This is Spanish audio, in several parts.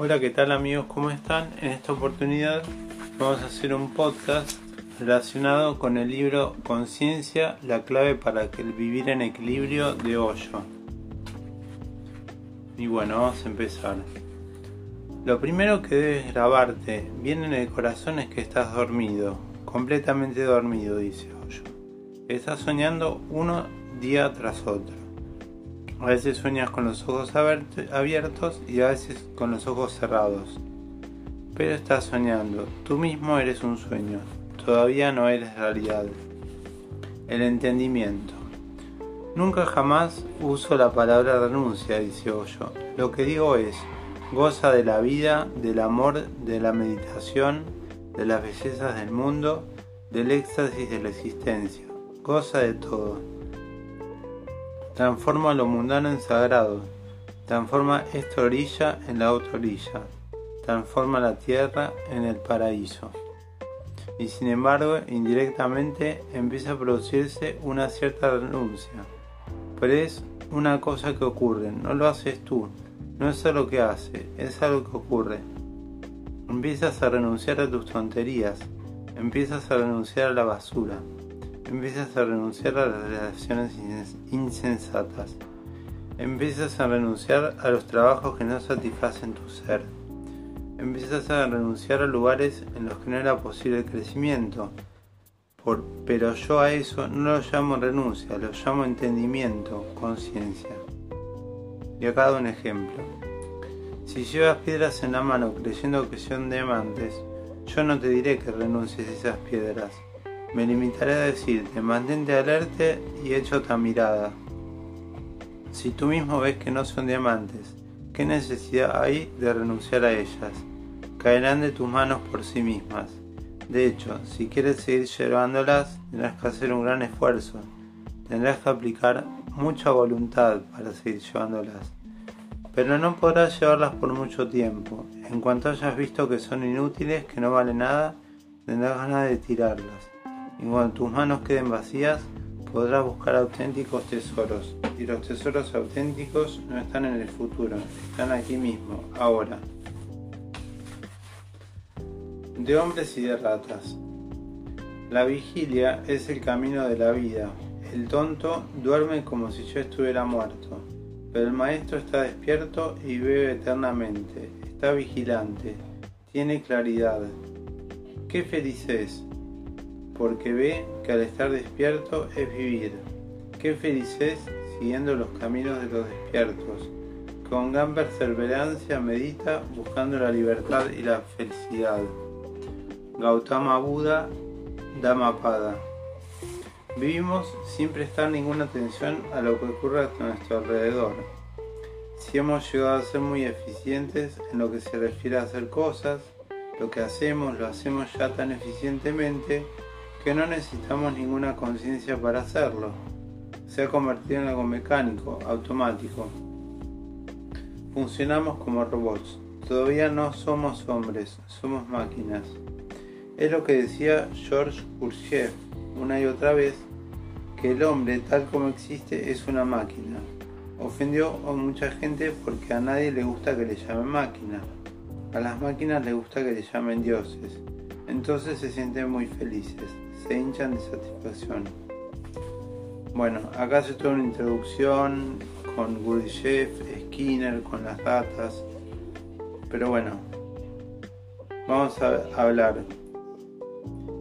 Hola, ¿qué tal amigos? ¿Cómo están? En esta oportunidad vamos a hacer un podcast relacionado con el libro Conciencia, la clave para que el vivir en equilibrio de Hoyo. Y bueno, vamos a empezar. Lo primero que debes grabarte bien en el corazón es que estás dormido, completamente dormido, dice Hoyo. Estás soñando uno día tras otro. A veces sueñas con los ojos abiertos y a veces con los ojos cerrados. Pero estás soñando, tú mismo eres un sueño, todavía no eres realidad. El entendimiento. Nunca jamás uso la palabra renuncia, dice Hoyo. Lo que digo es, goza de la vida, del amor, de la meditación, de las bellezas del mundo, del éxtasis de la existencia. Goza de todo transforma lo mundano en sagrado, transforma esta orilla en la otra orilla, transforma la tierra en el paraíso. Y sin embargo, indirectamente empieza a producirse una cierta renuncia. Pero es una cosa que ocurre, no lo haces tú, no es algo que hace, es algo que ocurre. Empiezas a renunciar a tus tonterías, empiezas a renunciar a la basura, empiezas a renunciar a las relaciones insensatas, empiezas a renunciar a los trabajos que no satisfacen tu ser, empiezas a renunciar a lugares en los que no era posible el crecimiento, pero yo a eso no lo llamo renuncia, lo llamo entendimiento, conciencia. Y acá un ejemplo. Si llevas piedras en la mano creyendo que son diamantes, yo no te diré que renuncies a esas piedras, me limitaré a decirte, mantente alerta y echa otra mirada. Si tú mismo ves que no son diamantes, ¿qué necesidad hay de renunciar a ellas? Caerán de tus manos por sí mismas. De hecho, si quieres seguir llevándolas, tendrás que hacer un gran esfuerzo. Tendrás que aplicar mucha voluntad para seguir llevándolas. Pero no podrás llevarlas por mucho tiempo. En cuanto hayas visto que son inútiles, que no valen nada, tendrás ganas de tirarlas y cuando tus manos queden vacías podrás buscar auténticos tesoros. Y los tesoros auténticos no están en el futuro, están aquí mismo, ahora. De hombres y de ratas. La vigilia es el camino de la vida. El tonto duerme como si yo estuviera muerto, pero el maestro está despierto y vive eternamente, está vigilante, tiene claridad. Qué feliz es, porque ve que al estar despierto es vivir. Qué feliz es siguiendo los caminos de los despiertos. Con gran perseverancia medita buscando la libertad y la felicidad. Gautama Buda, Dhammapada. Vivimos sin prestar ninguna atención a lo que ocurre a nuestro alrededor. Si hemos llegado a ser muy eficientes en lo que se refiere a hacer cosas, lo que hacemos lo hacemos ya tan eficientemente que no necesitamos ninguna conciencia para hacerlo. Se ha convertido en algo mecánico, automático. Funcionamos como robots. Todavía no somos hombres, somos máquinas. Es lo que decía George Gurdjieff una y otra vez, que el hombre tal como existe es una máquina. Ofendió a mucha gente porque a nadie le gusta que le llamen máquina. A las máquinas les gusta que le llamen dioses. Entonces se sienten muy felices se hinchan de satisfacción. Bueno, acá se toda una introducción con Gurdjieff, Skinner, con las ratas. Pero bueno, vamos a hablar.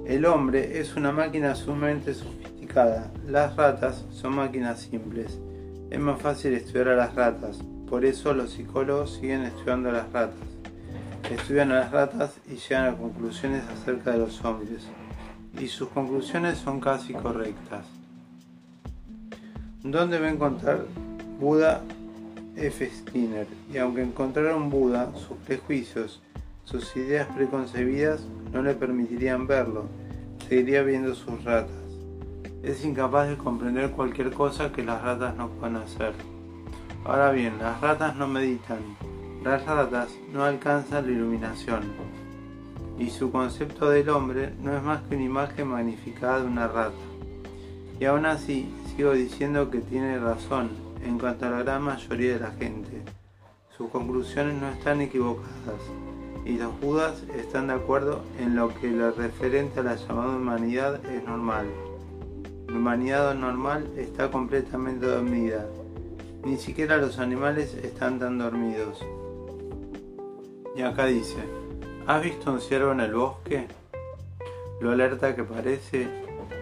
El hombre es una máquina sumamente sofisticada. Las ratas son máquinas simples. Es más fácil estudiar a las ratas. Por eso los psicólogos siguen estudiando a las ratas. Estudian a las ratas y llegan a conclusiones acerca de los hombres y sus conclusiones son casi correctas. ¿Dónde va a encontrar Buda F. Skinner? Y aunque encontraron Buda, sus prejuicios, sus ideas preconcebidas no le permitirían verlo, seguiría viendo sus ratas. Es incapaz de comprender cualquier cosa que las ratas no puedan hacer. Ahora bien, las ratas no meditan, las ratas no alcanzan la iluminación y su concepto del hombre no es más que una imagen magnificada de una rata. Y aún así sigo diciendo que tiene razón en cuanto a la gran mayoría de la gente. sus conclusiones no están equivocadas y los Budas están de acuerdo en lo que lo referente a la llamada humanidad es normal. La humanidad normal está completamente dormida. Ni siquiera los animales están tan dormidos. Y acá dice, ¿has visto un ciervo en el bosque? Lo alerta que parece,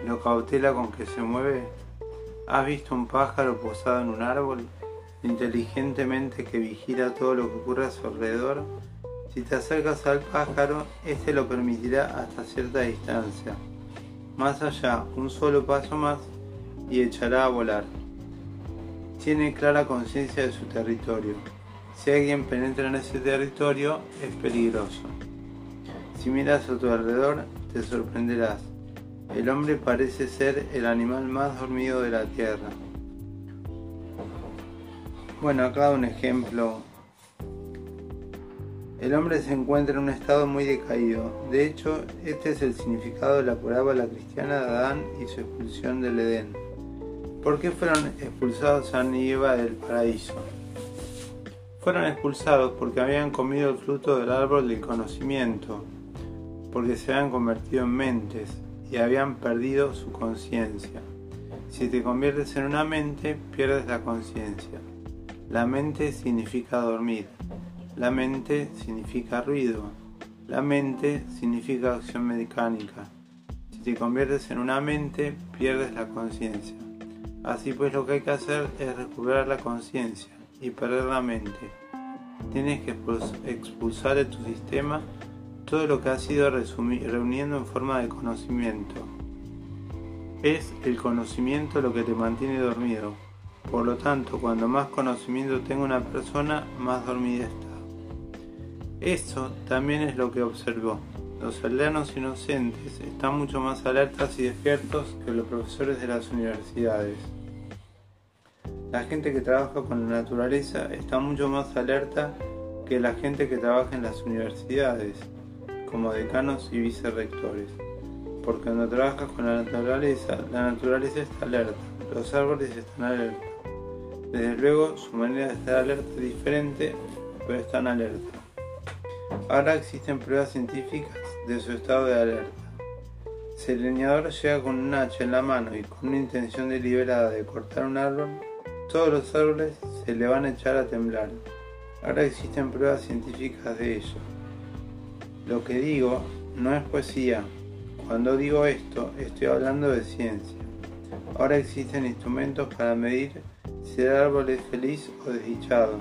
lo cautela con que se mueve. ¿Has visto un pájaro posado en un árbol? inteligentemente que vigila todo lo que ocurre a su alrededor, si te acercas al pájaro, este lo permitirá hasta cierta distancia. Más allá, un solo paso más y echará a volar. Tiene clara conciencia de su territorio. Si alguien penetra en ese territorio, es peligroso. Si miras a tu alrededor, te sorprenderás. El hombre parece ser el animal más dormido de la tierra. Bueno, acá un ejemplo. El hombre se encuentra en un estado muy decaído. De hecho, este es el significado de la parábola cristiana de Adán y su expulsión del Edén. ¿Por qué fueron expulsados Adán y Eva del paraíso? Fueron expulsados porque habían comido el fruto del árbol del conocimiento, porque se habían convertido en mentes y habían perdido su conciencia. Si te conviertes en una mente, pierdes la conciencia. La mente significa dormir. La mente significa ruido. La mente significa acción mecánica. Si te conviertes en una mente, pierdes la conciencia. Así pues lo que hay que hacer es recuperar la conciencia y perder la mente. Tienes que expulsar de tu sistema todo lo que has ido reuniendo en forma de conocimiento. Es el conocimiento lo que te mantiene dormido, por lo tanto, cuando más conocimiento tenga una persona, más dormida está. Eso también es lo que observó. Los aldeanos inocentes están mucho más alertas y despiertos que los profesores de las universidades. La gente que trabaja con la naturaleza está mucho más alerta que la gente que trabaja en las universidades, como decanos y vicerrectores. Porque cuando trabajas con la naturaleza, la naturaleza está alerta, los árboles están alerta desde luego, su manera de estar alerta es diferente, pero están alerta. Ahora existen pruebas científicas de su estado de alerta. Si el leñador llega con un hacha en la mano y con una intención deliberada de cortar un árbol, todos los árboles se le van a echar a temblar. Ahora existen pruebas científicas de ello. Lo que digo no es poesía. Cuando digo esto, estoy hablando de ciencia. Ahora existen instrumentos para medir si el árbol es feliz o desdichado,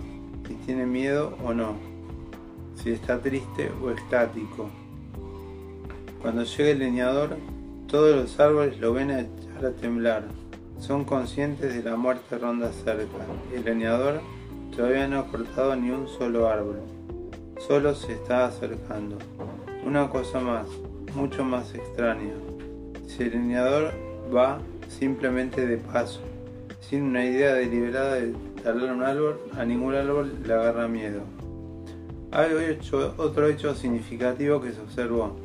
si tiene miedo o no, si está triste o estático. Cuando llega el leñador, todos los árboles lo ven a echar a temblar. Son conscientes de la muerte ronda cerca. El leñador todavía no ha cortado ni un solo árbol. Solo se está acercando. Una cosa más, mucho más extraña. Si el leñador va simplemente de paso, sin una idea deliberada de talar un árbol, a ningún árbol le agarra miedo. Hay otro hecho significativo que se observó.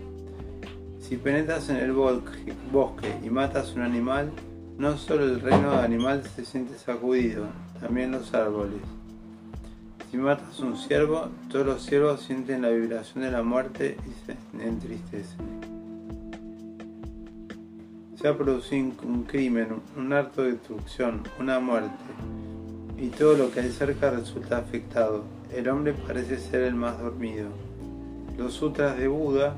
Si penetras en el bosque y matas un animal, no solo el reino animal se siente sacudido, también los árboles. Si matas un ciervo, todos los ciervos sienten la vibración de la muerte y se entristecen se ha producido un crimen, un acto de destrucción, una muerte, y todo lo que hay cerca resulta afectado. El hombre parece ser el más dormido. Los sutras de Buda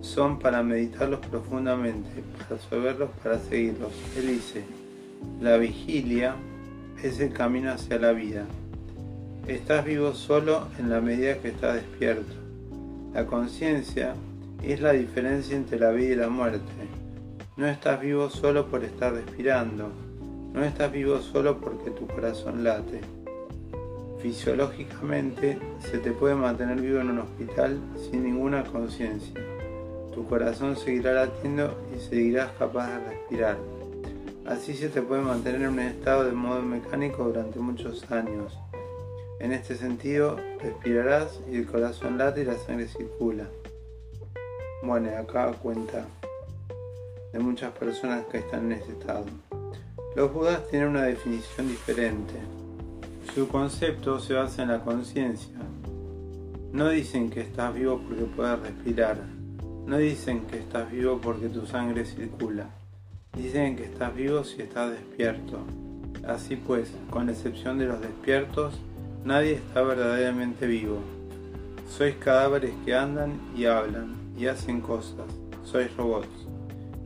son para meditarlos profundamente, para saberlos, para seguirlos. Él dice, la vigilia es el camino hacia la vida. Estás vivo solo en la medida que estás despierto. La conciencia es la diferencia entre la vida y la muerte. No estás vivo solo por estar respirando, no estás vivo solo porque tu corazón late. Fisiológicamente se te puede mantener vivo en un hospital sin ninguna conciencia. Tu corazón seguirá latiendo y seguirás capaz de respirar. Así se te puede mantener en un estado de modo mecánico durante muchos años. En este sentido, respirarás y el corazón late y la sangre circula. Bueno, acá cuenta de muchas personas que están en ese estado. Los budas tienen una definición diferente. Su concepto se basa en la conciencia. No dicen que estás vivo porque puedes respirar. No dicen que estás vivo porque tu sangre circula. Dicen que estás vivo si estás despierto. Así pues, con excepción de los despiertos, nadie está verdaderamente vivo. Sois cadáveres que andan y hablan y hacen cosas. Sois robots.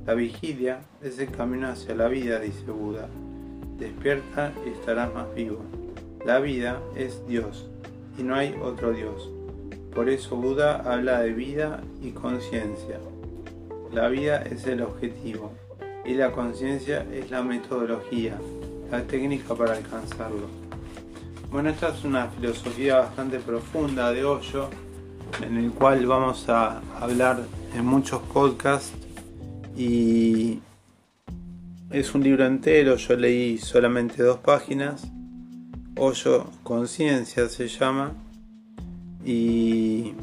La vigilia es el camino hacia la vida, dice Buda. Despierta y estarás más vivo. La vida es Dios y no hay otro Dios. Por eso Buda habla de vida y conciencia. La vida es el objetivo y la conciencia es la metodología, la técnica para alcanzarlo. Bueno, esta es una filosofía bastante profunda de Hoyo, en el cual vamos a hablar en muchos podcasts y es un libro entero, yo leí solamente dos páginas, Hoyo Conciencia se llama, y,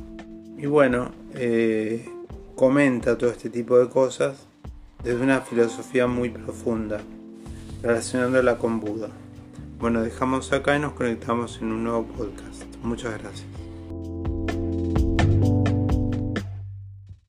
bueno, eh, comenta todo este tipo de cosas desde una filosofía muy profunda, relacionándola con Buda. Bueno, dejamos acá y nos conectamos en un nuevo podcast. Muchas gracias.